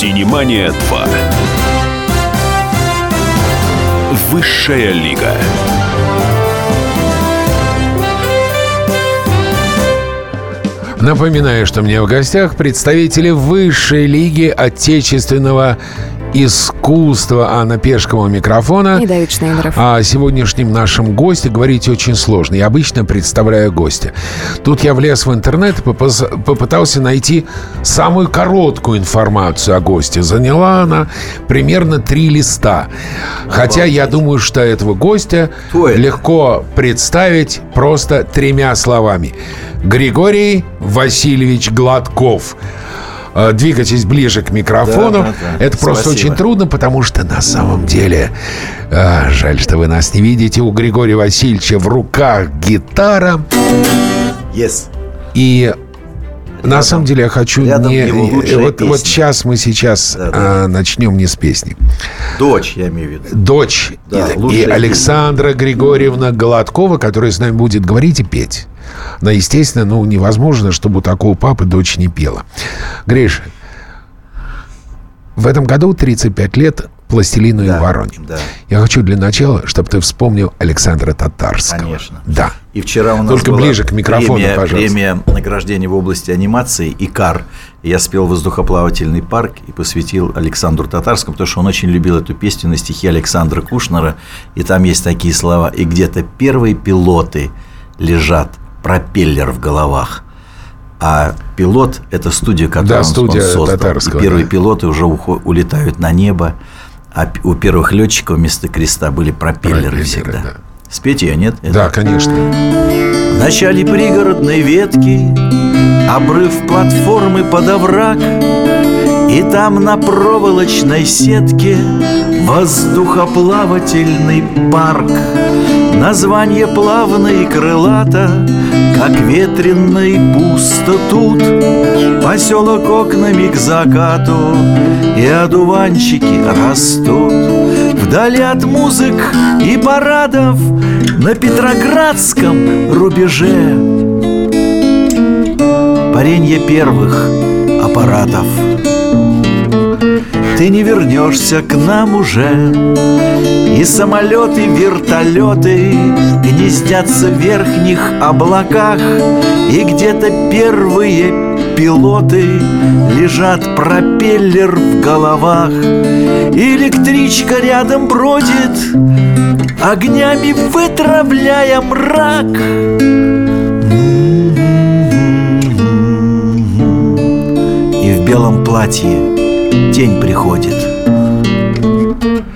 «Синемания 2». Высшая лига. Напоминаю, что мне в гостях представители высшей лиги отечественного искусства Анна Пешкова микрофона. И Давид Шнейдеров. О сегодняшнем нашем госте говорить очень сложно. Я обычно представляю гостя. Тут я влез в интернет и попытался найти самую короткую информацию о госте. Заняла она примерно три листа. Хотя я думаю, что этого гостя легко представить просто тремя словами. Григорий Васильевич Гладков. Э, двигайтесь ближе к микрофону. Да, да, да. Это Спасибо. просто очень трудно, потому что на самом деле, э, жаль, что вы нас не видите, у Григория Васильевича в руках гитара. Yes. И Рядом, на самом деле я хочу не вот, вот сейчас мы сейчас да, да. А, начнем не с песни. Дочь, я имею в виду. Дочь да, и, и Александра Григорьевна Голодкова, которая с нами будет говорить и петь. Но, естественно, ну, невозможно, чтобы у такого папы дочь не пела. Гриша, в этом году 35 лет пластилину да, и вороне. Да. Я хочу для начала, чтобы ты вспомнил Александра Татарского. Конечно. Да. И вчера у нас Только была ближе к микрофону, премия, пожалуйста. Премия награждения в области анимации «Икар». Я спел «Воздухоплавательный парк» и посвятил Александру Татарскому, потому что он очень любил эту песню на стихи Александра Кушнера. И там есть такие слова. «И где-то первые пилоты лежат пропеллер в головах. А пилот – это студия, которую да, он, студия он создал. Татарского, и первые да. пилоты уже улетают на небо, а у первых летчиков вместо креста были пропеллеры, пропеллеры всегда. Да. Спеть ее, нет? Это... Да, конечно. В начале пригородной ветки Обрыв платформы под овраг И там на проволочной сетке Воздухоплавательный парк Название плавно и крылато Как ветренно и пусто тут Поселок окнами к закату И одуванчики растут Вдали от музык и парадов На Петроградском рубеже. Паренье первых аппаратов. Ты не вернешься к нам уже. И самолеты, вертолеты Гнездятся в верхних облаках. И где-то первые пилоты Лежат пропеллер в головах. Электричка рядом бродит Огнями вытравляя мрак. И в белом платье день приходит.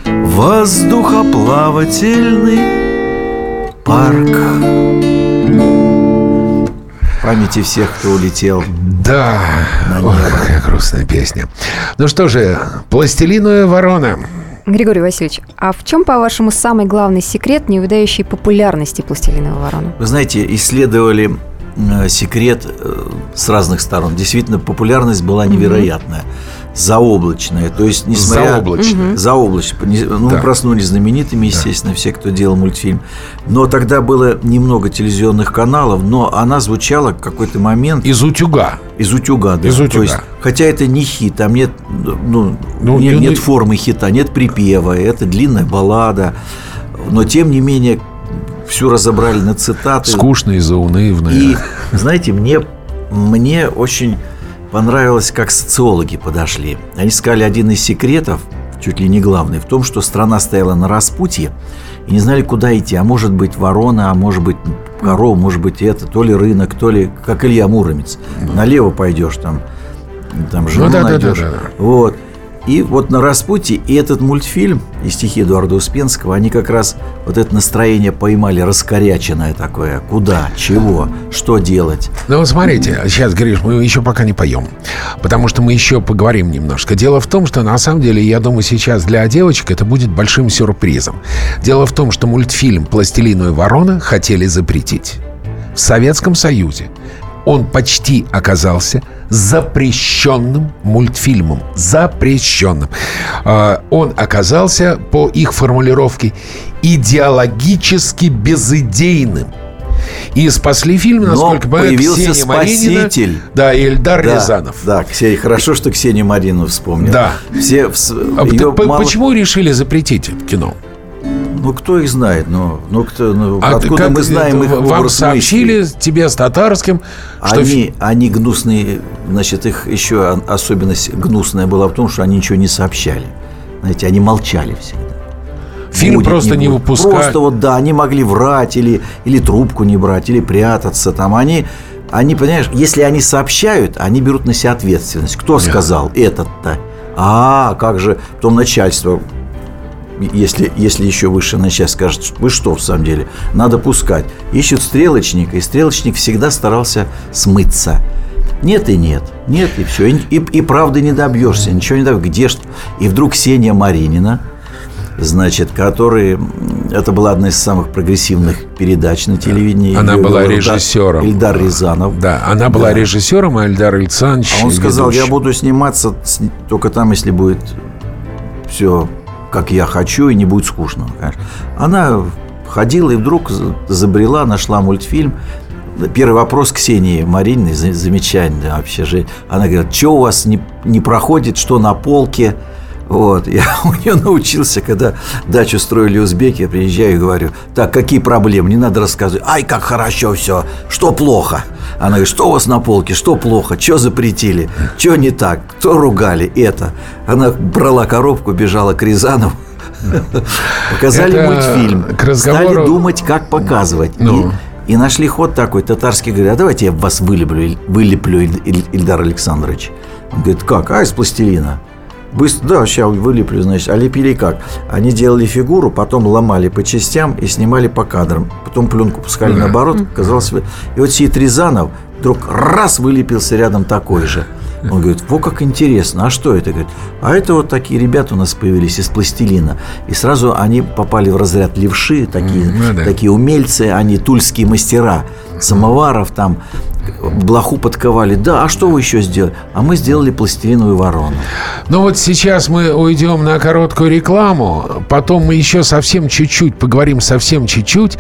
Воздухоплавательный парк. Памяти всех, кто улетел. Да, Ох, какая грустная песня. Ну что же, пластилиновая ворона. Григорий Васильевич, а в чем, по-вашему, самый главный секрет неувядающей популярности пластилиновой вороны? Вы знаете, исследовали э, секрет э, с разных сторон. Действительно, популярность была невероятная. Mm-hmm заоблачное. То есть, несмотря... Заоблачное. Заоблачное. Ну, да. мы проснулись знаменитыми, естественно, да. все, кто делал мультфильм. Но тогда было немного телевизионных каналов, но она звучала в какой-то момент... Из утюга. Из утюга, да. Из утюга. То есть, хотя это не хит, там нет, ну, ну, нет, нет формы хита, нет припева, это длинная баллада. Но, тем не менее, всю разобрали на цитаты. Скучно и заунывно. И, знаете, мне, мне очень понравилось, как социологи подошли. Они сказали, один из секретов, чуть ли не главный, в том, что страна стояла на распутье и не знали, куда идти. А может быть ворона, а может быть корова, может быть это, то ли рынок, то ли, как Илья Муромец. Налево пойдешь, там, там жену ну, да, найдешь. Да, да, да. Вот. И вот на распутье и этот мультфильм и стихи Эдуарда Успенского, они как раз вот это настроение поймали, раскоряченное такое. Куда, чего, что делать. Ну, вот смотрите, сейчас, Гриш, мы еще пока не поем. Потому что мы еще поговорим немножко. Дело в том, что на самом деле, я думаю, сейчас для девочек это будет большим сюрпризом. Дело в том, что мультфильм «Пластилиновая ворона» хотели запретить. В Советском Союзе он почти оказался запрещенным мультфильмом. Запрещенным. А, он оказался, по их формулировке, идеологически безыдейным. И спасли фильм, насколько Но понимаю, появился Ксения Маринина, спаситель. да, и Эльдар Да, Рязанов. Да, Ксения, хорошо, что Ксения Марину вспомнил. Да. Все, с- А мало- Почему решили запретить это кино? Ну, кто их знает? Ну, ну, кто, ну А откуда мы знаем их Вам сообщили, мысли? тебе с татарским, что Они, они гнусные, значит, их еще особенность гнусная была в том, что они ничего не сообщали. Знаете, они молчали всегда. фильм Будет, просто не, будет. выпускать. Просто вот, да, они могли врать или, или трубку не брать, или прятаться там. Они, они, понимаешь, если они сообщают, они берут на себя ответственность. Кто сказал этот-то? А, как же потом начальство если, если еще выше начальство скажет, вы что, в самом деле, надо пускать. Ищут стрелочника, и стрелочник всегда старался смыться. Нет и нет, нет и все. И, и, и правды не добьешься, ничего не добьешься. Где ж... И вдруг Ксения Маринина, значит, который... Это была одна из самых прогрессивных передач на телевидении. Она была режиссером. Эльдар Рязанов. Да, она была Да. режиссером, а Эльдар Александрович А он сказал, я ведущим. буду сниматься только там, если будет все как я хочу и не будет скучно. Она ходила и вдруг за- забрела, нашла мультфильм. Первый вопрос Ксении Марининой, за- замечательный вообще же. Она говорит, что у вас не, не проходит, что на полке? Вот, я у нее научился, когда дачу строили узбеки, я приезжаю и говорю, так, какие проблемы, не надо рассказывать, ай, как хорошо все, что плохо? Она говорит, что у вас на полке, что плохо, что запретили, что не так, кто ругали, это. Она брала коробку, бежала к Рязанову, показали Это мультфильм, к разговору- стали думать, как показывать. И- Ну. И, нашли ход такой, татарский говорит, а давайте я вас вылеплю, вылеплю Иль- Иль- Ильдар Александрович. Он говорит, как? А, из пластилина. Быстро, да, сейчас вылеплю, значит. А лепили как? Они делали фигуру, потом ломали по частям и снимали по кадрам. Потом пленку пускали наоборот, казалось бы. И вот сидит Рязанов, вдруг раз вылепился рядом такой же. Он говорит, во как интересно, а что это? Говорит, а это вот такие ребята у нас появились из пластилина. И сразу они попали в разряд левши, такие, Ну да. такие умельцы, они тульские мастера. Самоваров там, блоху подковали. Да, а что вы еще сделали? А мы сделали пластилиновую ворону. Ну вот сейчас мы уйдем на короткую рекламу, потом мы еще совсем чуть-чуть поговорим, совсем чуть-чуть,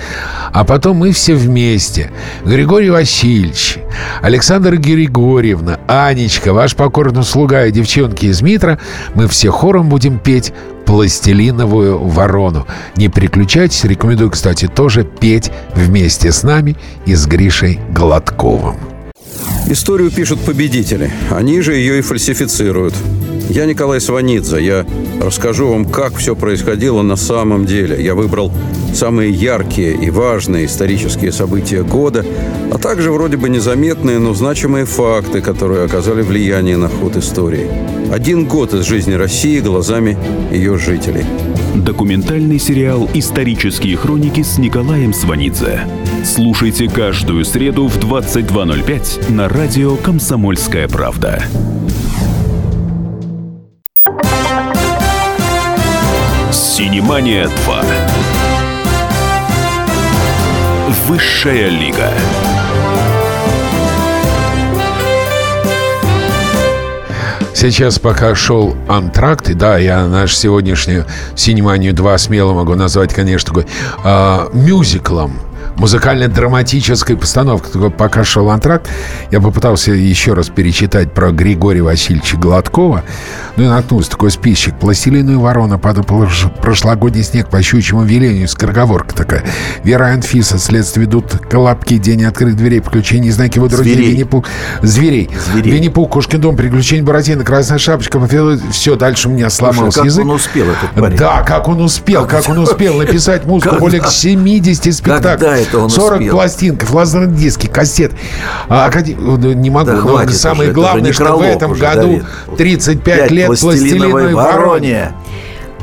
а потом мы все вместе. Григорий Васильевич, Александра Григорьевна, Анечка, ваш покорный слуга и девчонки из Митра, мы все хором будем петь пластилиновую ворону. Не переключайтесь, рекомендую, кстати, тоже петь вместе с нами и с Гришей Гладковым. Историю пишут победители. Они же ее и фальсифицируют. Я Николай Сванидзе. Я расскажу вам, как все происходило на самом деле. Я выбрал самые яркие и важные исторические события года, а также вроде бы незаметные, но значимые факты, которые оказали влияние на ход истории. Один год из жизни России глазами ее жителей. Документальный сериал «Исторические хроники» с Николаем Сванидзе. Слушайте каждую среду в 22.05 на радио «Комсомольская правда». «Синемания 2». Высшая лига. Сейчас, пока шел антракт, и да, я наш сегодняшнюю «Синеманию 2» смело могу назвать, конечно, такой а, мюзиклом музыкально-драматической постановкой. Такой, Пока шел антракт, я попытался еще раз перечитать про Григория Васильевича Гладкова. Ну и наткнулся такой списочек. «Пластилиновая ворона», «Падал прош- прошлогодний снег по щучьему велению», скороговорка такая. «Вера и Анфиса», «Следствие ведут колобки», «День открытых дверей», «Приключения знаки его друзей», Зверей. «Винни-Пух», «Зверей». «Винни-Пух», «Кошкин дом», «Приключения Буратино», «Красная шапочка», все, дальше у меня сломался как язык. он успел, этот парень? Да, как он успел, как, он успел написать музыку более 70 спектаклей. Это он 40 успел? пластинков, лазерные диски, кассет. А, ну, не могу, Да но самое уже, главное, что в этом уже, году Давид. 35 Пять лет пластилиновой пластилиновой вороне.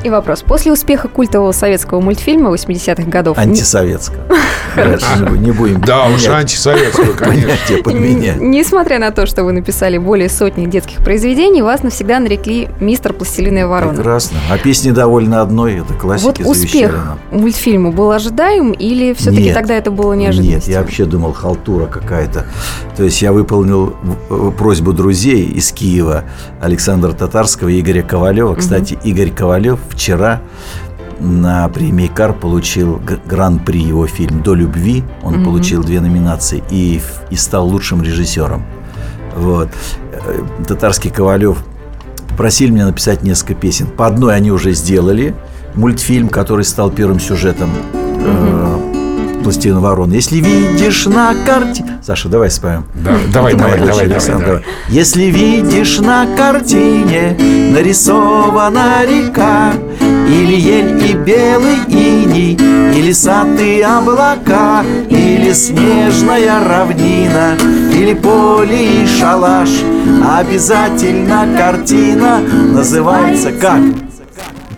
И вопрос. После успеха культового советского мультфильма 80-х годов... Антисоветская. Дальше не будем- Да, уж менять антисоветскую, конечно. Несмотря на то, что вы написали более сотни детских произведений, вас навсегда нарекли мистер Пластилиная ворона. Прекрасно. А песни довольно одной, это классики Вот успех нам. мультфильма был ожидаем или все-таки Нет. тогда это было Нет, неожиданностью? я вообще думал, халтура какая-то. То есть я выполнил э, просьбу друзей из Киева Александра Татарского и Игоря Ковалева. Кстати, Игорь Ковалев вчера на премии Кар получил гран-при его фильм «До любви». Он получил две номинации и, и стал лучшим режиссером. Вот. Э, Татарский Ковалев просили меня написать несколько песен. По одной они уже сделали. Мультфильм, который стал первым сюжетом э, «Пластилин ворон». Если видишь на карте... Саша, давай споем. Да, давай, давай, давай, давай, Александра. давай. Если видишь на картине нарисована река, или ель и белый иней, или сад и облака, или снежная равнина, или поле и шалаш, обязательно картина называется как?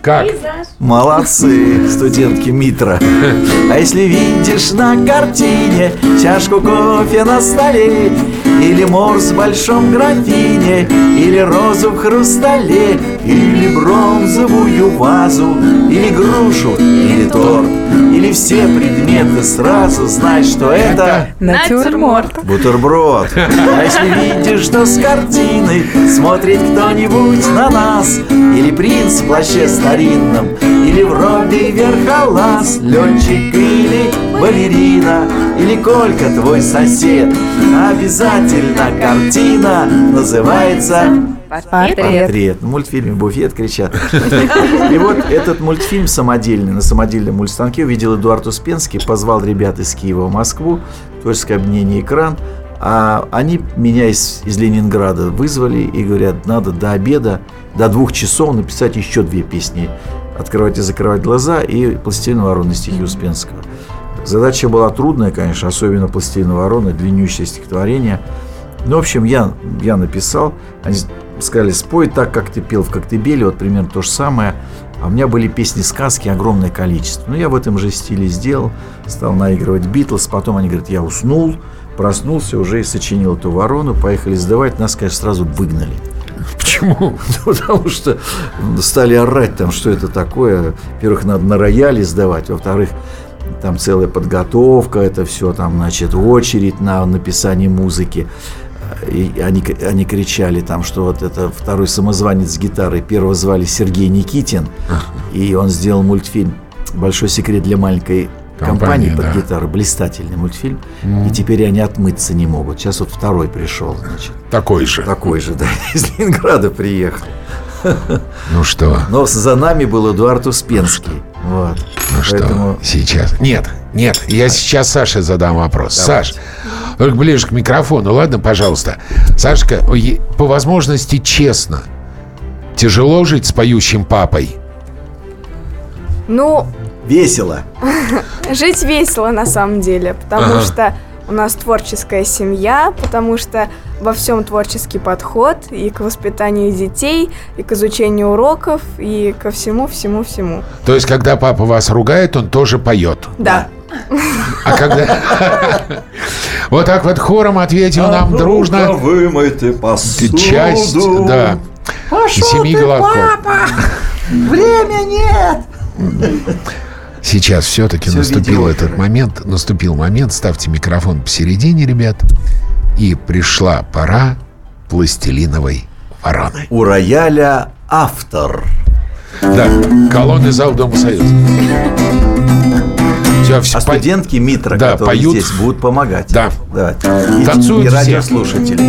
Как? Молодцы, студентки Митра. А если видишь на картине чашку кофе на столе, или морс в большом графине, или розу в хрустале, или бронзовую вазу, или грушу, или торт, или все предметы сразу, знай, что это Натюрморт. бутерброд. А если видишь, что с картины смотрит кто-нибудь на нас, или принц в плаще старинном, или в робе верхолаз, летчик или балерина, или Колька твой сосед, обязательно картина называется Портрет. Портрет. В мультфильме «Буфет» кричат. И вот этот мультфильм самодельный, на самодельном мультстанке увидел Эдуард Успенский, позвал ребят из Киева в Москву, творческое объединение «Экран», а они меня из, из Ленинграда вызвали и говорят, надо до обеда, до двух часов написать еще две песни. «Открывать и закрывать глаза» и «Пластилин ворона» стихи Успенского. Задача была трудная, конечно, особенно «Пластилин ворона», длиннющее стихотворение. Ну, в общем, я, я написал. Они сказали, спой так, как ты пел в Коктебеле, вот примерно то же самое. А у меня были песни-сказки огромное количество. Ну, я в этом же стиле сделал, стал наигрывать Битлз. Потом они говорят, я уснул, проснулся уже и сочинил эту ворону. Поехали сдавать, нас, конечно, сразу выгнали. Почему? Потому что стали орать там, что это такое. Во-первых, надо на рояле сдавать. Во-вторых, там целая подготовка, это все там, значит, очередь на написание музыки. И они, они кричали там, что вот это второй самозванец с гитарой. Первого звали Сергей Никитин. И он сделал мультфильм «Большой секрет для маленькой компании Компании, под да. гитару». Блистательный мультфильм. И теперь они отмыться не могут. Сейчас вот второй пришел, значит. Такой же. Такой же, да, из Ленинграда приехал. Ну что? Но за нами был Эдуард Успенский. Вот. Ну что, Поэтому сейчас? Нет, нет, я сейчас Саше задам вопрос. Саш, только ближе к микрофону, ладно, пожалуйста. Сашка, по возможности честно. Тяжело жить с поющим папой? Ну, весело. жить весело на самом деле, потому что у нас творческая семья, потому что во всем творческий подход и к воспитанию детей, и к изучению уроков, и ко всему, всему, всему. То есть, когда папа вас ругает, он тоже поет. Да. А когда... Вот так вот хором ответил нам дружно вымойте посуду. часть, да, семи голосков. Время нет. Сейчас все-таки Всё наступил видео, этот момент, наступил момент, ставьте микрофон посередине, ребят, и пришла пора пластилиновой вороны. У рояля автор. Да, колонны зал Дома Союза. Все, все, А студентки Митра, Да, которые поют. здесь, будут помогать. Да. Давайте. И, Танцуют и все. радиослушатели.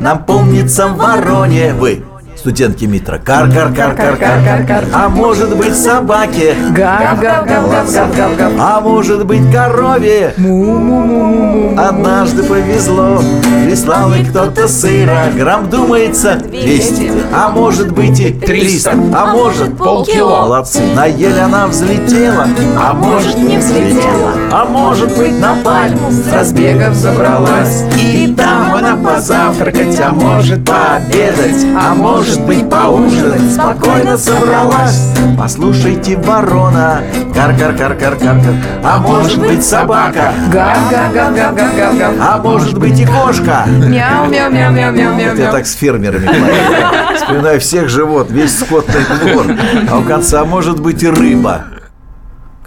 Нам помнится в вороне вы. Студентки Митра. Кар, кар, кар, кар, кар, кар, кар. А может быть собаке. А может быть корове. Однажды повезло. Прислал и кто-то сыра. Грамм думается 200. А может быть и 300. А может полкило. Молодцы. На ель она взлетела. А может не взлетела. А может быть на пальму с разбегов забралась. И там она позавтракать, а может пообедать. А может быть поужинать. Спокойно собралась. Послушайте, ворона. Кар-кар-кар-кар-кар-кар. А может быть собака. А может быть и кошка. Мяу, мяу, мяу, мяу, мяу, мяу, Это я так с фермерами. Вспоминаю всех живот, весь скотный двор. А у конца может быть и рыба.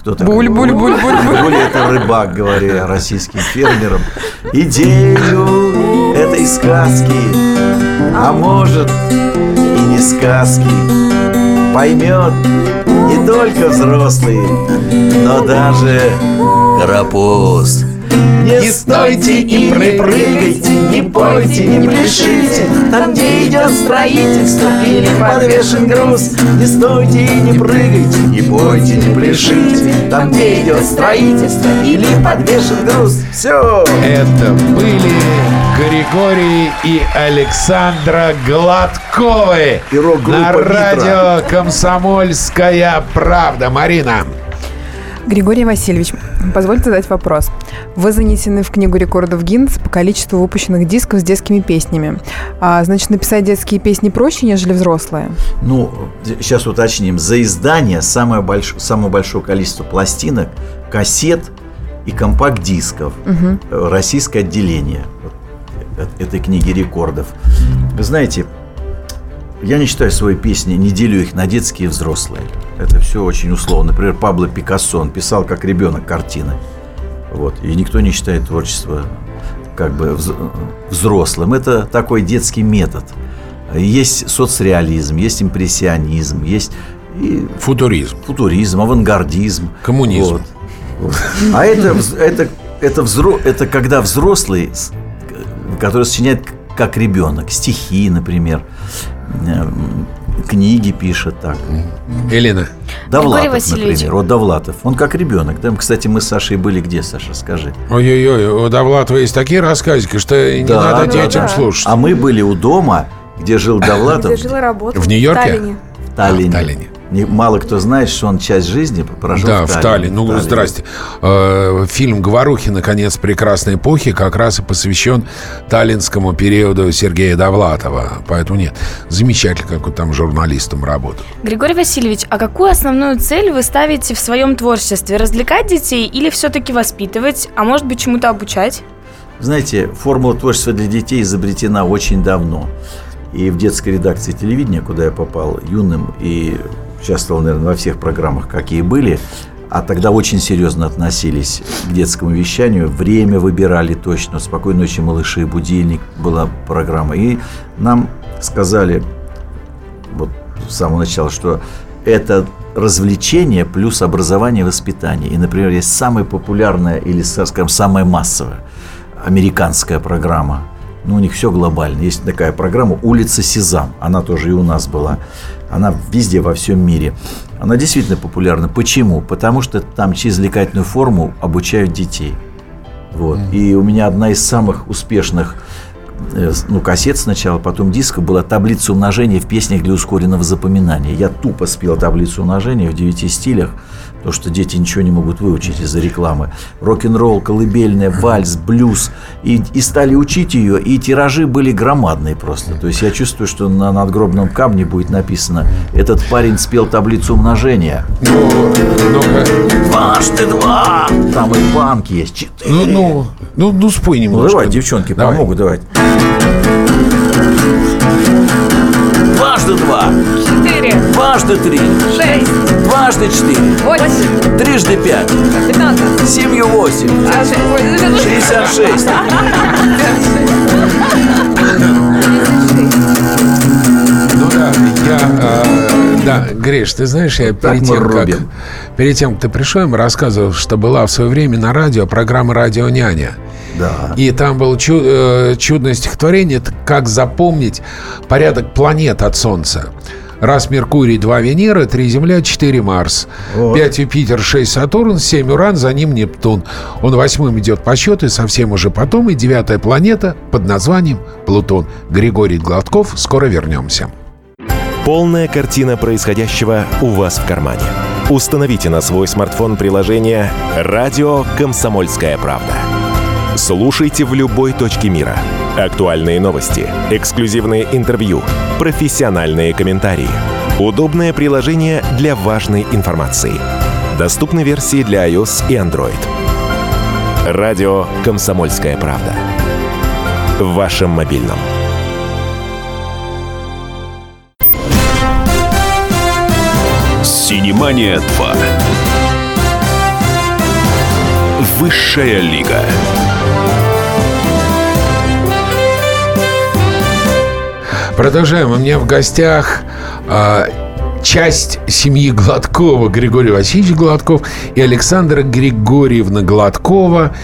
Кто такой? Буль, буль, буль, буль, буль. Буль это рыбак, говорю я российским фермерам. Идею этой сказки, а может и не сказки Поймет не только взрослый, но даже карапуз не стойте и не прыгайте, не пойте, не пляшите Там, где идет строительство или подвешен груз Не стойте и не прыгайте, не пойте, не пляшите Там, где идет строительство или подвешен груз Все! Это были Григорий и Александра Гладковы И рок-группа на радио «Комсомольская правда». Марина, Григорий Васильевич, позвольте задать вопрос. Вы занесены в Книгу рекордов Гиннесса по количеству выпущенных дисков с детскими песнями. А, значит, написать детские песни проще, нежели взрослые? Ну, сейчас уточним. За издание самое, больш... самое большое количество пластинок, кассет и компакт-дисков. Э, Российское отделение э- этой книги рекордов. Вы знаете, я не читаю свои песни, не делю их на детские и взрослые. Это все очень условно. Например, Пабло Пикассо, он писал как ребенок картины. Вот. И никто не считает творчество как бы вз- взрослым. Это такой детский метод. Есть соцреализм, есть импрессионизм, есть и футуризм. футуризм, авангардизм. Коммунизм. Вот. Вот. А это, это, это, взро, это когда взрослый, который сочиняет как ребенок, стихи, например, эм, книги пишет так. Елена, Довлатов, например. Вот Довлатов. Он как ребенок. Да? Кстати, мы с Сашей были где, Саша, скажи? ой-ой-ой, у Довлатова есть такие рассказики, что не Да, надо да, детям да. слушать. А мы были у дома, где жил Довлатов, Где жила работа. В Нью-Йорке? Таллине. в Таллине. А, в Таллине. Не- мало кто знает, что он часть жизни прожил да, в в Таллине. Ну, Таллине. здрасте. Э, фильм «Говорухи. Конец прекрасной эпохи» как раз и посвящен таллинскому периоду Сергея Довлатова. Поэтому нет, замечательно, как он там журналистом работал. Григорий Васильевич, а какую основную цель вы ставите в своем творчестве? Развлекать детей или все-таки воспитывать, а может быть чему-то обучать? Знаете, формула творчества для детей изобретена очень давно. И в детской редакции телевидения, куда я попал юным и участвовал, наверное, во всех программах, какие были, а тогда очень серьезно относились к детскому вещанию. Время выбирали точно. «Спокойной ночи, малыши», «Будильник» была программа. И нам сказали вот с самого начала, что это развлечение плюс образование и воспитание. И, например, есть самая популярная или, скажем, самая массовая американская программа. Ну, у них все глобально. Есть такая программа «Улица Сезам». Она тоже и у нас была. Она везде, во всем мире. Она действительно популярна. Почему? Потому что там через развлекательную форму обучают детей. Вот. И у меня одна из самых успешных ну, кассет сначала, потом дисков была таблица умножения в песнях для ускоренного запоминания. Я тупо спел таблицу умножения в девяти стилях, потому что дети ничего не могут выучить из-за рекламы. Рок-н-ролл, колыбельная, вальс, блюз. И, и стали учить ее, и тиражи были громадные просто. То есть я чувствую, что на надгробном камне будет написано «Этот парень спел таблицу умножения». Ну. Дважды два! Там и банк есть, четыре. Ну, ну, ну, ну, спой Ну, немножко. давай, девчонки, Давай. помогут, давай. Дважды два, Четыре, дважды три, шесть, дважды четыре, восемь, трижды пять, пятнадцать, семью восемь, шестьдесят шесть. Ну да, я, э, да, Гриш, ты знаешь, я перед тем, как, перед тем, как ты пришел, я им рассказывал, что была в свое время на радио программа «Радио няня». Да. И там было чу- э, чудное стихотворение, как запомнить порядок планет от Солнца. Раз Меркурий, два Венера, три Земля, четыре Марс. Вот. Пять Юпитер, шесть Сатурн, семь Уран, за ним Нептун. Он восьмым идет по счету, и совсем уже потом, и девятая планета под названием Плутон. Григорий Гладков, скоро вернемся. Полная картина происходящего у вас в кармане. Установите на свой смартфон приложение «Радио Комсомольская правда». Слушайте в любой точке мира. Актуальные новости, эксклюзивные интервью, профессиональные комментарии. Удобное приложение для важной информации. Доступны версии для iOS и Android. Радио «Комсомольская правда». В вашем мобильном. Синемания 2. Высшая лига. Продолжаем. У меня в гостях э, часть семьи Гладкова, Григорий Васильевич Гладков и Александра Григорьевна Гладкова.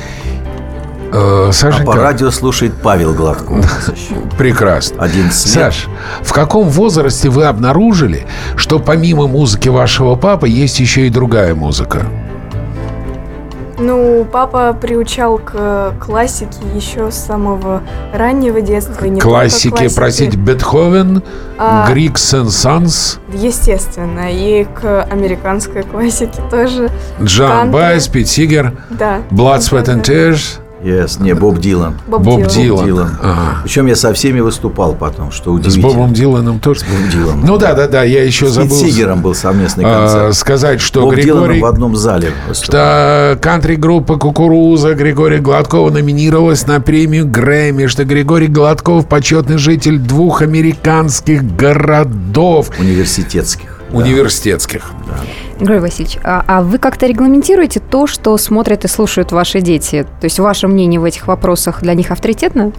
Э, Сашенька... А по радио слушает Павел Гладков. Прекрасно. Один Саш, в каком возрасте вы обнаружили, что помимо музыки вашего папы есть еще и другая музыка? Ну, папа приучал к классике еще с самого раннего детства. Не классике, простите, Бетховен, а, Грикс Санс? Естественно, и к американской классике тоже. Джан Байс, Пит Сигер, да. Blood, Sweat and Tears. Yes, не, Боб Дилан. Боб, Боб Дилан. Дилан. Ага. Причем я со всеми выступал потом, что удивительно. С Бобом Диланом тоже? С Бобом Диланом. Ну да, да, да, я еще С забыл. С Сигером был совместный концерт. А, сказать, что Боб Григорий... Диланом в одном зале выступал. Что кантри-группа «Кукуруза» Григория Гладкова номинировалась на премию Грэмми, что Григорий Гладков почетный житель двух американских городов. Университетских. Университетских. Да. Григорий Васильевич, а, а вы как-то регламентируете то, что смотрят и слушают ваши дети? То есть ваше мнение в этих вопросах для них авторитетно?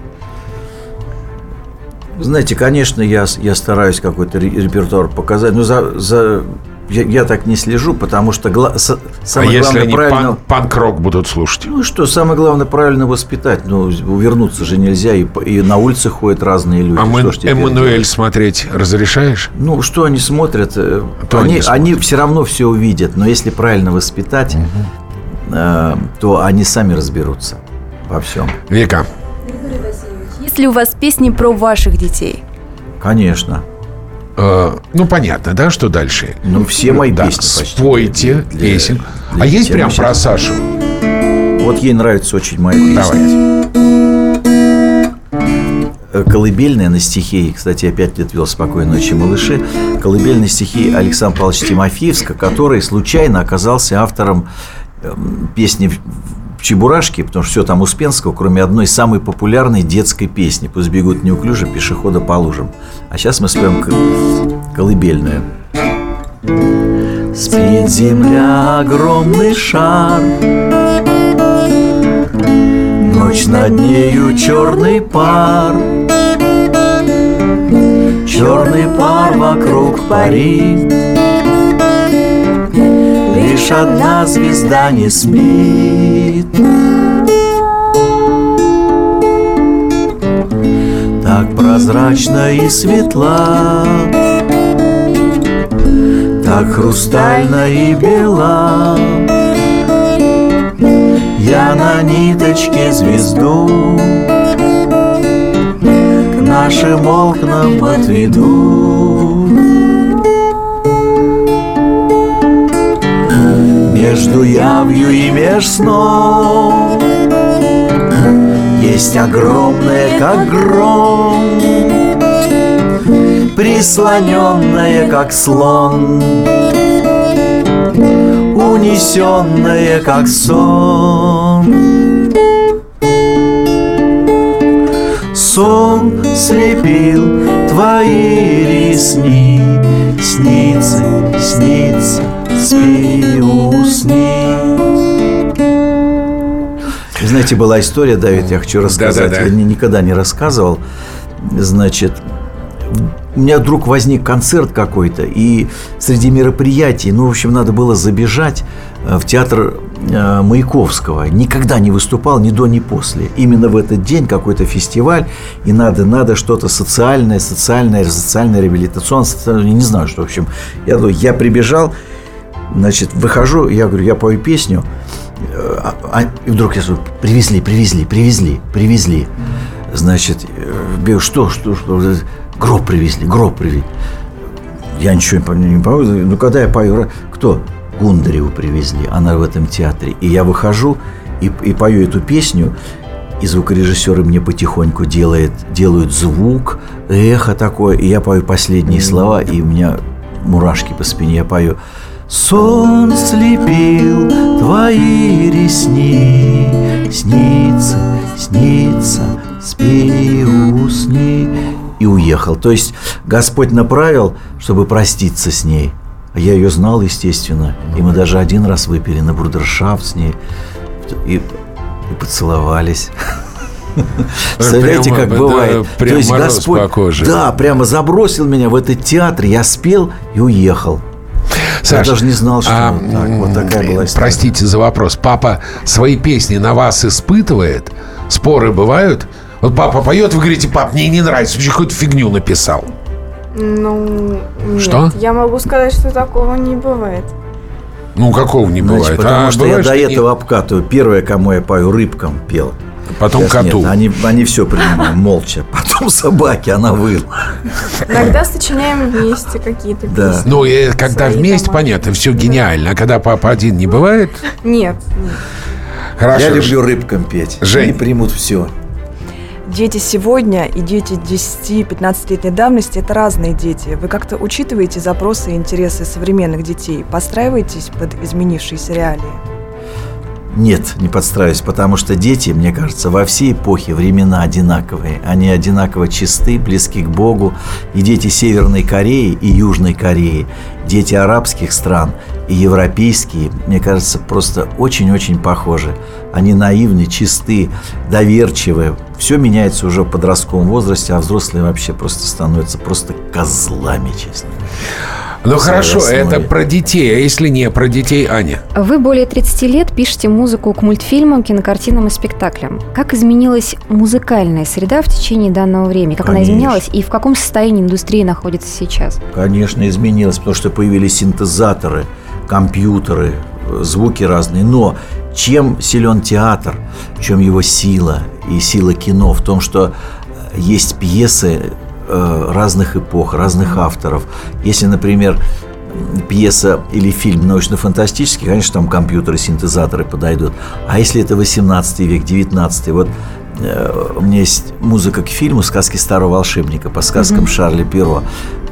Знаете, конечно, я, я стараюсь какой-то репертуар показать, но за, за я, я так не слежу, потому что гла- с, самое а главное если правильно... Пан- панк-рок будут слушать? Ну что, самое главное правильно воспитать. Ну, увернуться же нельзя, и, и на улице ходят разные люди. А мы Эммануэль смотреть разрешаешь? Ну, что они смотрят? Э, то они, они, они все равно все увидят, но если правильно воспитать, угу. э, то они сами разберутся во всем. Вика. Есть ли у вас песни про ваших детей? Конечно. Э, ну, понятно, да, что дальше? Ну, все мои да, песни почти. Спойте для, песен. Для а есть прям про Сашу? Вот ей нравится очень моя песня. Давайте. Э, колыбельная на стихи, кстати, опять лет вел «Спокойной ночи, малыши», колыбельная стихи Александра Павловича Тимофеевска, который случайно оказался автором эм, песни Чебурашки, потому что все там Успенского, кроме одной самой популярной детской песни «Пусть бегут неуклюже пешехода по лужам». А сейчас мы споем колыбельную. Спит земля огромный шар Ночь над нею черный пар Черный пар вокруг парит Лишь одна звезда не спит. Так прозрачно и светла Так хрустально и бела. Я на ниточке звезду К нашим окнам отведу Между явью и меж сном Есть огромное, как гром Прислоненное, как слон Унесенное, как сон. Сон слепил твои ресни Снится, снится спи, усни. Знаете, была история, Давид, я хочу рассказать. Да, да, да. Я никогда не рассказывал. Значит, у меня вдруг возник концерт какой-то, и среди мероприятий, ну, в общем, надо было забежать э, в театр э, Маяковского. Никогда не выступал ни до, ни после. Именно в этот день какой-то фестиваль, и надо, надо что-то социальное, социальное, социальное, реабилитационное, социальное, не знаю, что, в общем. Я, я прибежал, Значит, выхожу, я говорю, я пою песню, а, а, и вдруг я слышу, привезли, привезли, привезли, привезли. Значит, э, что, что, что, гроб привезли, гроб привезли. Я ничего не пою. Ну, когда я пою, кто? Гундареву привезли, она в этом театре. И я выхожу и, и пою эту песню, и звукорежиссеры мне потихоньку делает, делают звук, эхо такое, и я пою последние слова, и у меня мурашки по спине, я пою Сон слепил твои ресни, Снится, снится, спи, усни. И уехал. То есть Господь направил, чтобы проститься с ней. А я ее знал, естественно. И мы даже один раз выпили на брудершафт с ней. И, и поцеловались. Представляете, Прямо, как да, бывает. прям мороз по коже. Да, прямо забросил меня в этот театр, я спел и уехал. Саш, я даже не знал, что а, так, вот такая была история. Простите за вопрос. Папа свои песни на вас испытывает? Споры бывают? Вот папа поет, вы говорите, пап, мне не нравится, вообще какую-то фигню написал. Ну, нет. Что? Я могу сказать, что такого не бывает. Ну, какого не Значит, бывает. потому А что бывает, я до что не- этого обкатываю. Первое, кому я пою, рыбкам пел. Потом Сейчас коту. нет, они, они все принимают молча. Потом собаке, она выла. Иногда сочиняем вместе какие-то Да. песни. Ну, и когда вместе, дома. понятно, все гениально. А когда папа один не бывает, Нет, нет. хорошо. Я люблю рыбкам петь. Жень. Они примут все. Дети сегодня и дети 10-15-летней давности – это разные дети. Вы как-то учитываете запросы и интересы современных детей? Подстраиваетесь под изменившиеся реалии? Нет, не подстраиваюсь, потому что дети, мне кажется, во всей эпохе времена одинаковые. Они одинаково чисты, близки к Богу. И дети Северной Кореи и Южной Кореи, дети арабских стран и европейские, мне кажется, просто очень-очень похожи. Они наивны, чисты, доверчивы. Все меняется уже в подростковом возрасте, а взрослые вообще просто становятся просто козлами, честно. Ну, хорошо, своей это основе. про детей. А если не про детей, Аня? Вы более 30 лет пишете музыку к мультфильмам, кинокартинам и спектаклям. Как изменилась музыкальная среда в течение данного времени? Как она Конечно. изменялась и в каком состоянии индустрия находится сейчас? Конечно, изменилось, потому что появились синтезаторы, компьютеры, звуки разные. Но чем силен театр, в чем его сила и сила кино? В том, что э, есть пьесы э, разных эпох, разных авторов. Если, например, пьеса или фильм научно-фантастический, конечно, там компьютеры, синтезаторы подойдут. А если это 18 век, 19 вот у меня есть музыка к фильму «Сказки старого волшебника» по сказкам Шарля Перо.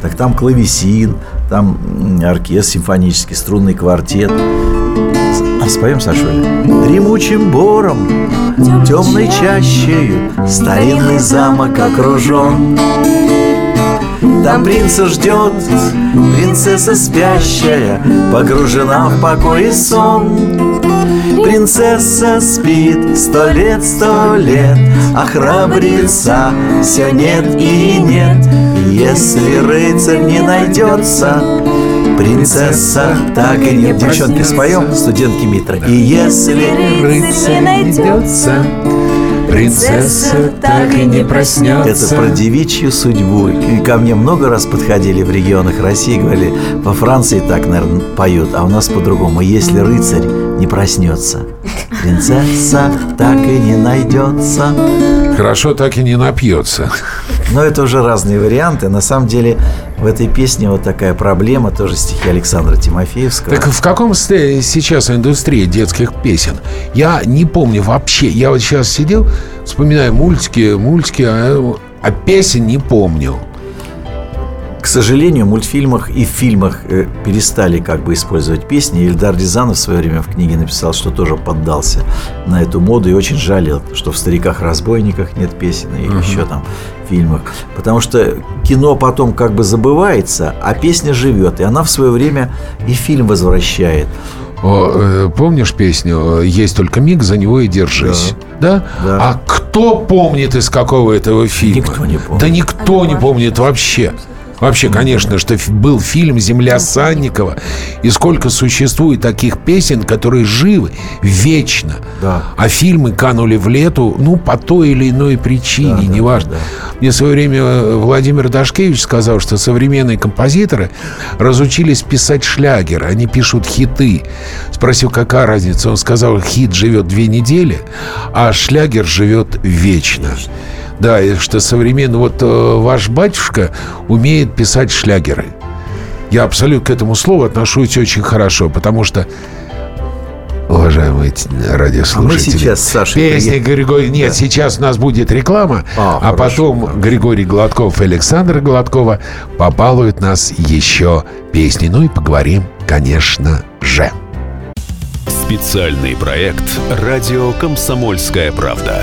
Так там клавесин, там оркестр симфонический, струнный квартет. А споем, Сашуля? Дремучим бором, темной чащею Старинный замок окружен Там принца ждет принцесса спящая Погружена в покой и сон Принцесса спит сто лет, сто лет А храбреца все нет и нет. Если рыцарь не найдется Принцесса так и не Девчонки, споем студентки Митра. И если Рыцарь найдется, принцесса так и не проснется. Это про девичью судьбу. И ко мне много раз подходили в регионах России, говорили, во Франции так, наверное, поют, а у нас по-другому. Если рыцарь не проснется, принцесса так и не найдется. Хорошо так и не напьется. Но это уже разные варианты. На самом деле в этой песне вот такая проблема, тоже стихи Александра Тимофеевского. Так в каком сейчас индустрия детских песен? Я не помню вообще. Я вот сейчас сидел, вспоминаю мультики, мультики, а, а песен не помню. К сожалению, в мультфильмах и в фильмах э, перестали как бы использовать песни. Ильдар Рязанов в свое время в книге написал, что тоже поддался на эту моду и очень жалел, что в «Стариках-разбойниках» нет песен и еще там фильмах. Потому что кино потом как бы забывается, а песня живет. И она в свое время и фильм возвращает. О, э, помнишь песню «Есть только миг, за него и держись»? Да. Да. А кто помнит из какого этого фильма? Никто не помнит. Да никто не помнит вообще. Вообще, конечно, что был фильм «Земля Санникова», и сколько существует таких песен, которые живы вечно. Да. А фильмы канули в лету, ну, по той или иной причине, Да, да, неважно. да, Мне в свое время э, Владимир Дашкевич сказал, что современные композиторы разучились писать шлягеры, они пишут хиты. Спросил, какая разница? Он сказал, хит живет две недели, а шлягер живет вечно. Да, и что современно... Вот э, ваш батюшка умеет писать шлягеры. Я абсолютно к этому слову отношусь очень хорошо, потому что Уважаемые радиослушатели. А мы сейчас с Сашей Песня. Григорий... Нет, сейчас у нас будет реклама, А, а, хорошо, потом Григорий Гладков и Александр Гладкова побалуют нас еще песней. Ну и поговорим, конечно же. Специальный проект «Радио Комсомольская правда».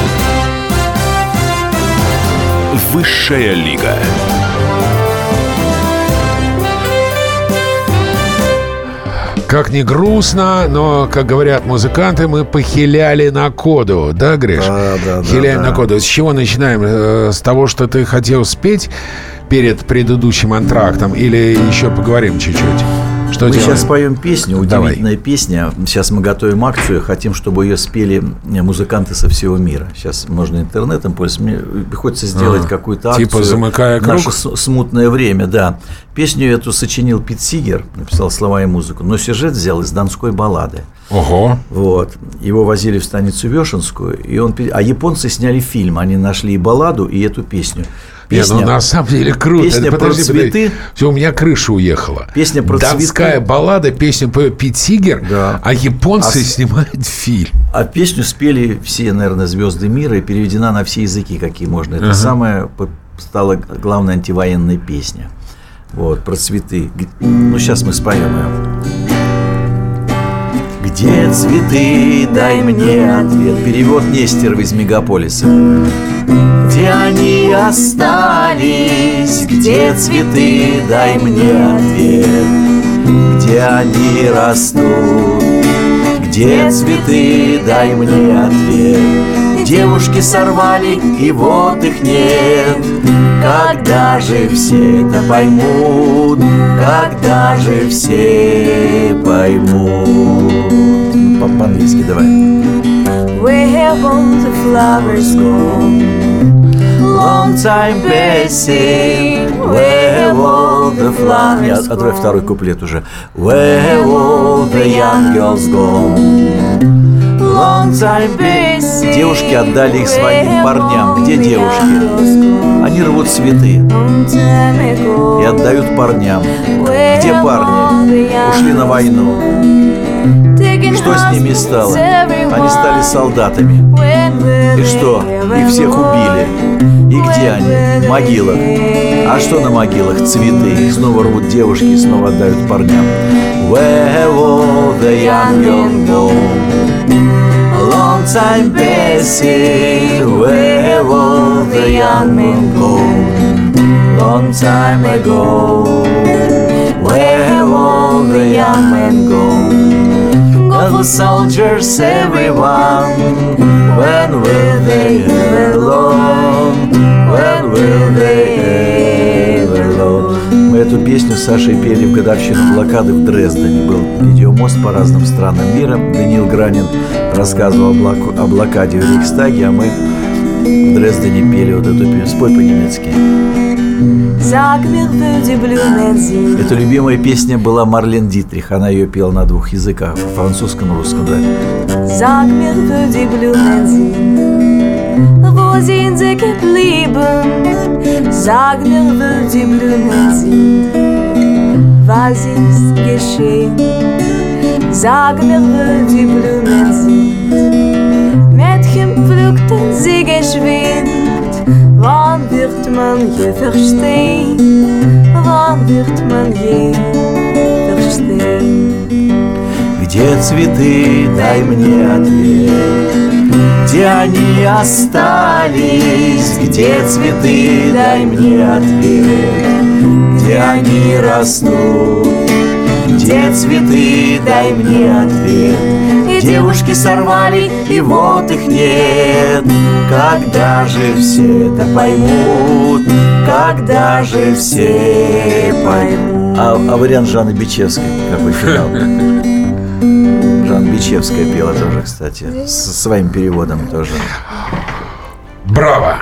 Высшая лига. Как ни грустно, но, как говорят музыканты, мы похиляли на коду, да, Гриш? Да, да, да, Хиляем да. на коду. С чего начинаем? Э, С того, что ты хотел спеть перед предыдущим антрактом, или еще поговорим чуть-чуть? Что мы делаем? сейчас споем песню, Давай. удивительная песня. Сейчас мы готовим акцию, хотим, чтобы ее спели музыканты со всего мира. Сейчас можно интернетом пользоваться. Мне приходится сделать Ага. какую-то акцию. Типа «Замыкая круг»? с- смутное время, да. Песню эту сочинил Пит Сигер, написал слова и музыку, но сюжет взял из донской баллады. Ого. Вот. Его возили в станицу Вешенскую, и он... А японцы сняли фильм. Они нашли и балладу, и эту песню. Не, ну на самом деле круто. Песня Это, про подожди, подожди. цветы. Все, у меня крыша уехала. Песня про Донская цветы. баллада, песня по Пит Сигер, Да. а японцы А снимают фильм. А песню спели все, наверное, звезды мира и переведена на все языки, какие можно. Это Ага. самая стала главная антивоенная песня. Вот, про цветы. Ну, сейчас мы споем ее. Где цветы, дай мне ответ. Перевод Нестерова из мегаполиса. Где они остались? Где цветы, дай мне ответ. Где они растут? Где цветы, дай мне ответ Девушки сорвали, и вот их нет Когда же все это поймут? Когда же все поймут? По- По-английски давай Where all the flowers go? Long time passing Where all the flowers Я отрываю второй куплет уже Where all the young girls passing Девушки отдали их своим парням Где девушки? Они рвут цветы и отдают парням Где парни? Ушли на войну Что с ними стало? Они стали солдатами И что? Их всех убили И где они? В могилах А что на могилах? Цветы Их снова рвут девушки и снова отдают парням Where all the young girls go A long time passing Where all the young men go Long time ago Where all the young men go the soldiers, everyone When will they ever learn? When will they? Мы эту песню с Сашей пели в годовщину блокады в Дрездене. Был видеомост по разным странам мира. Даниил Гранин рассказывал о, блокаде в Рейхстаге, а мы в Дрездене пели вот эту песню. Спой по-немецки. Эта любимая песня была Марлен Дитрих. Она ее пела на двух языках, французском и русском. Да. Wo sind sie geblieben? Sag mir, wo die Blumen sind. Was ist geschehen? Sag mir, wo die Blumen sind. Mädchen pflückten sie geschwind. Wann wird man je verstehen? Wann wird man je verstehen? Где цветы, дай мне ответ Где они остались? Где цветы, дай мне ответ Где они растут? Где цветы, дай мне ответ Девушки сорвали, и вот их нет Когда же все это поймут? Когда же все поймут? А, а вариант Жанны Бичевской какой финал? Жанна Бичевская пела тоже, кстати, со своим переводом тоже. Браво!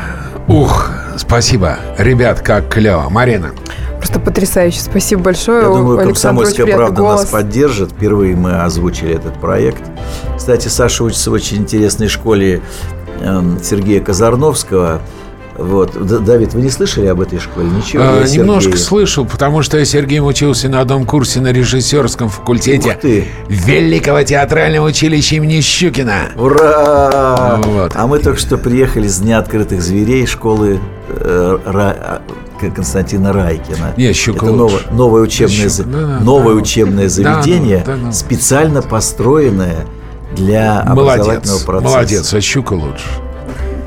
Ух, спасибо. Ребят, как клево. Марина. Просто потрясающе. Спасибо большое. Я думаю, «Комсомольская правда» голос. нас поддержит. Впервые мы озвучили этот проект. Кстати, Саша учится в очень интересной школе эм, Сергея Казарновского. Вот. Давид, вы не слышали об этой школе? Ничего. А, немножко слышал, потому что я Сергеем учился на одном курсе на режиссерском факультете. Великого театрального училища имени Щукина. Ура! Вот. А мы только что приехали с Дня открытых зверей школы э, Ра- К- Константина Райкина. Не, Щука Это новое, новое учебное, Щука, да, да, новое да. учебное Да, заведение, да, ну. специально построенное для образовательного Молодец, процесса. молодец, а щука лучше.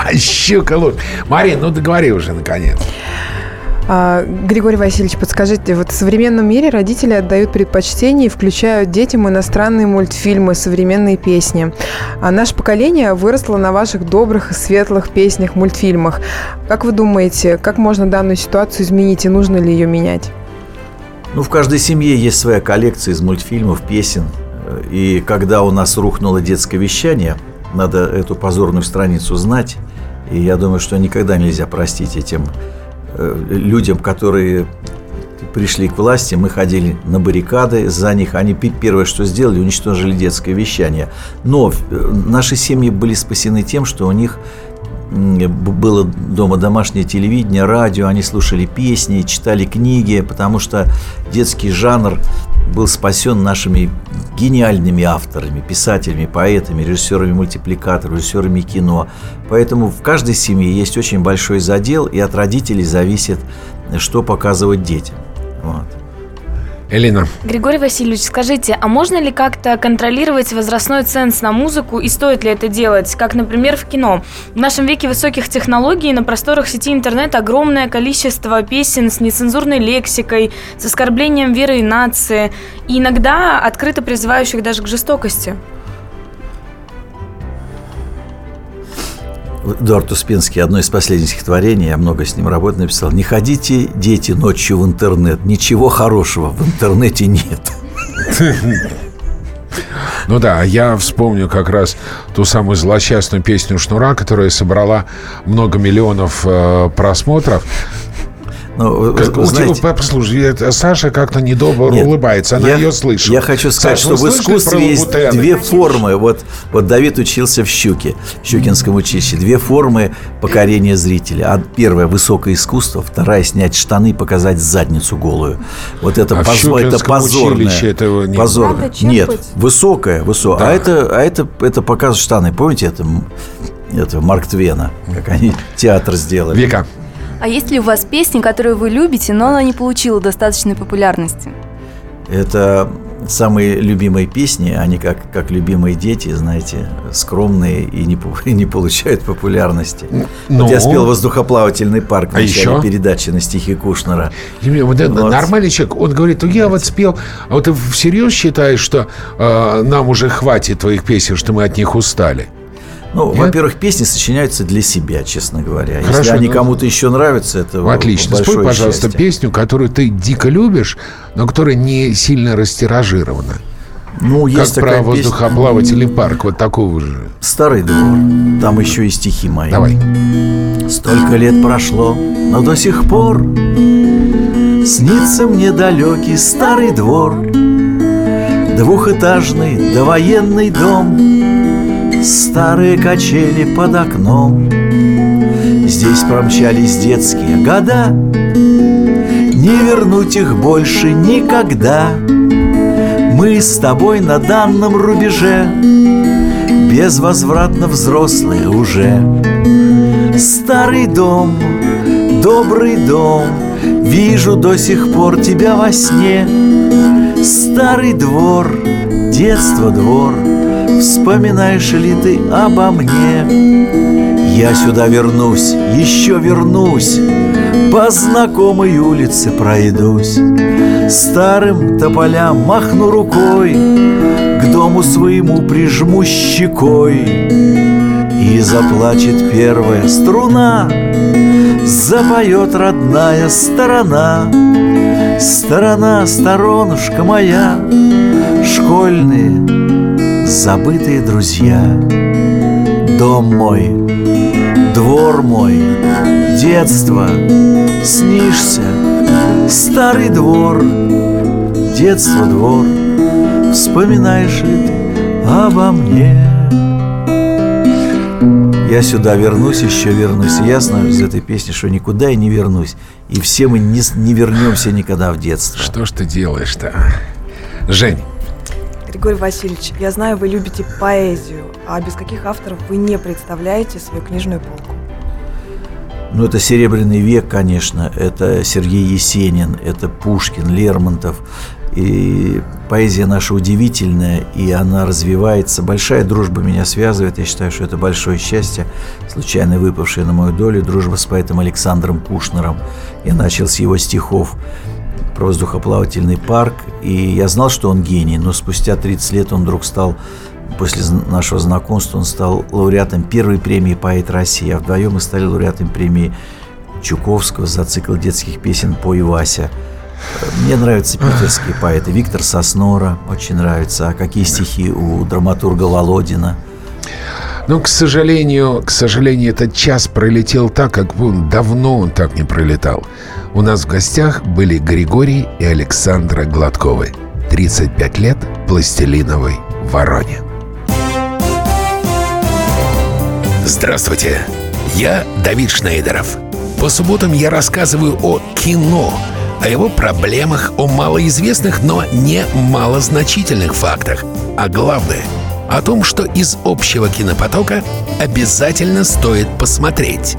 А щука лучше. Марин, ну договори уже, наконец. А, Григорий Васильевич, подскажите, вот в современном мире родители отдают предпочтение и включают детям иностранные мультфильмы, современные песни. А наше поколение выросло на ваших добрых и светлых песнях, мультфильмах. Как вы думаете, как можно данную ситуацию изменить и нужно ли ее менять? Ну, в каждой семье есть своя коллекция из мультфильмов, песен. И когда у нас рухнуло детское вещание, надо эту позорную страницу знать. И я думаю, что никогда нельзя простить этим э, людям, которые пришли к власти, мы ходили на баррикады за них. Они первое, что сделали, уничтожили детское вещание. Но э, наши семьи были спасены тем, что у них б- было дома домашнее телевидение, радио, они слушали песни, читали книги, потому что детский жанр был спасен нашими гениальными авторами, писателями, поэтами, режиссерами мультипликаторов, режиссерами кино. Поэтому в каждой семье есть очень большой задел, и от родителей зависит, что показывать детям. Вот. Элина, Григорий Васильевич, скажите, а можно ли как-то контролировать возрастной ценз на музыку и стоит ли это делать, как, например, в кино? В нашем веке высоких технологий на просторах сети интернет огромное количество песен с нецензурной лексикой, с оскорблением веры и нации, и иногда открыто призывающих даже к жестокости. Эдуард Успенский, одно из последних стихотворений, я много с ним работал, написал «Не ходите, дети, ночью в интернет, ничего хорошего в интернете нет». ну да, я вспомню как раз ту самую злосчастную песню Шнура, которая собрала много миллионов э, просмотров. Ну, Как- вы у знаете- тебя, послушай, это Саша как-то недобро Нет, улыбается, она я, ее слышит. Я хочу сказать, Саш, вы что в искусстве есть лабутены? две формы. Вот, вот Давид учился в Щуке, в Щукинском училище. Две формы покорения зрителя. А Первое – высокое искусство. Вторая – снять штаны и показать задницу голую. Вот это, А позор, это позорное. этого не позорное. Надо Нет, высокое, высокое. Да. А это, а это, это показ штаны. Помните это, это Марк Твена, как они театр сделали? Вика, А есть ли у вас песни, которые вы любите, но она не получила достаточной популярности? Это самые любимые песни, они как, как любимые дети, знаете, скромные и не, и не получают популярности. ну? Вот я спел «Воздухоплавательный парк» в А начале еще? передачи на стихи Кушнера. Вот это Вот. нормальный человек, он говорит, ну я вот спел, а вот ты всерьез считаешь, что э, нам уже хватит твоих песен, что мы от них устали? Ну, Нет? во-первых, песни сочиняются для себя, честно говоря. Если Хорошо, они ну- кому-то еще нравятся, это Отлично. Спой, пожалуйста, счастье. песню, которую ты дико любишь, но которая не сильно растиражирована. Ну, Как есть про такая песня воздухоплавательный парк, вот такого же. «Старый двор». Там еще и стихи мои. Давай. Столько лет прошло, но до сих пор Снится мне далекий старый двор Двухэтажный довоенный дом Старые качели под окном. Здесь промчались детские года. Не вернуть их больше никогда. Мы с тобой на данном рубеже. Безвозвратно взрослые уже. Старый дом, добрый дом. Вижу до сих пор тебя во сне. Старый двор, детство двор Вспоминаешь ли ты обо мне? Я сюда вернусь, еще вернусь По знакомой улице пройдусь. Старым тополям махну рукой К дому своему прижму щекой. И заплачет первая струна Запоет родная сторона. Сторона, сторонушка моя Школьные, забытые друзья Дом мой, двор мой, детство Снишься, старый двор Детство, двор Вспоминаешь ли ты обо мне? Я сюда вернусь, еще вернусь. Ясно из этой песни, что никуда я не вернусь. И все мы не, не вернемся никогда в детство. Что ж ты делаешь-то? Жень. Григорий Васильевич, я знаю, вы любите поэзию, а без каких авторов вы не представляете свою книжную полку? Ну, это «Серебряный век», конечно, это Сергей Есенин, это Пушкин, Лермонтов. И поэзия наша удивительная, и она развивается. Большая дружба меня связывает. Я считаю, что это большое счастье, случайно выпавшее на мою долю. Дружба с поэтом Александром Кушнером. Я начал с его стихов про воздухоплавательный парк, и я знал, что он гений, но спустя 30 лет он вдруг стал после нашего знакомства он стал лауреатом первой премии «Поэт России», а вдвоем мы стали лауреатом премии Чуковского за цикл детских песен «По и Вася». Мне нравятся питерские поэты. Виктор Соснора очень нравится. А какие стихи у драматурга Володина? Ну, к сожалению, к сожалению, этот час пролетел так, как бы давно он так не пролетал. У нас в гостях были Григорий и Александра Гладковы. 35 лет пластилиновой вороне. Здравствуйте, я Давид Шнейдеров. По субботам я рассказываю о кино, о его проблемах, о малоизвестных, но не малозначительных фактах. А главное – о том, что из общего кинопотока обязательно стоит посмотреть.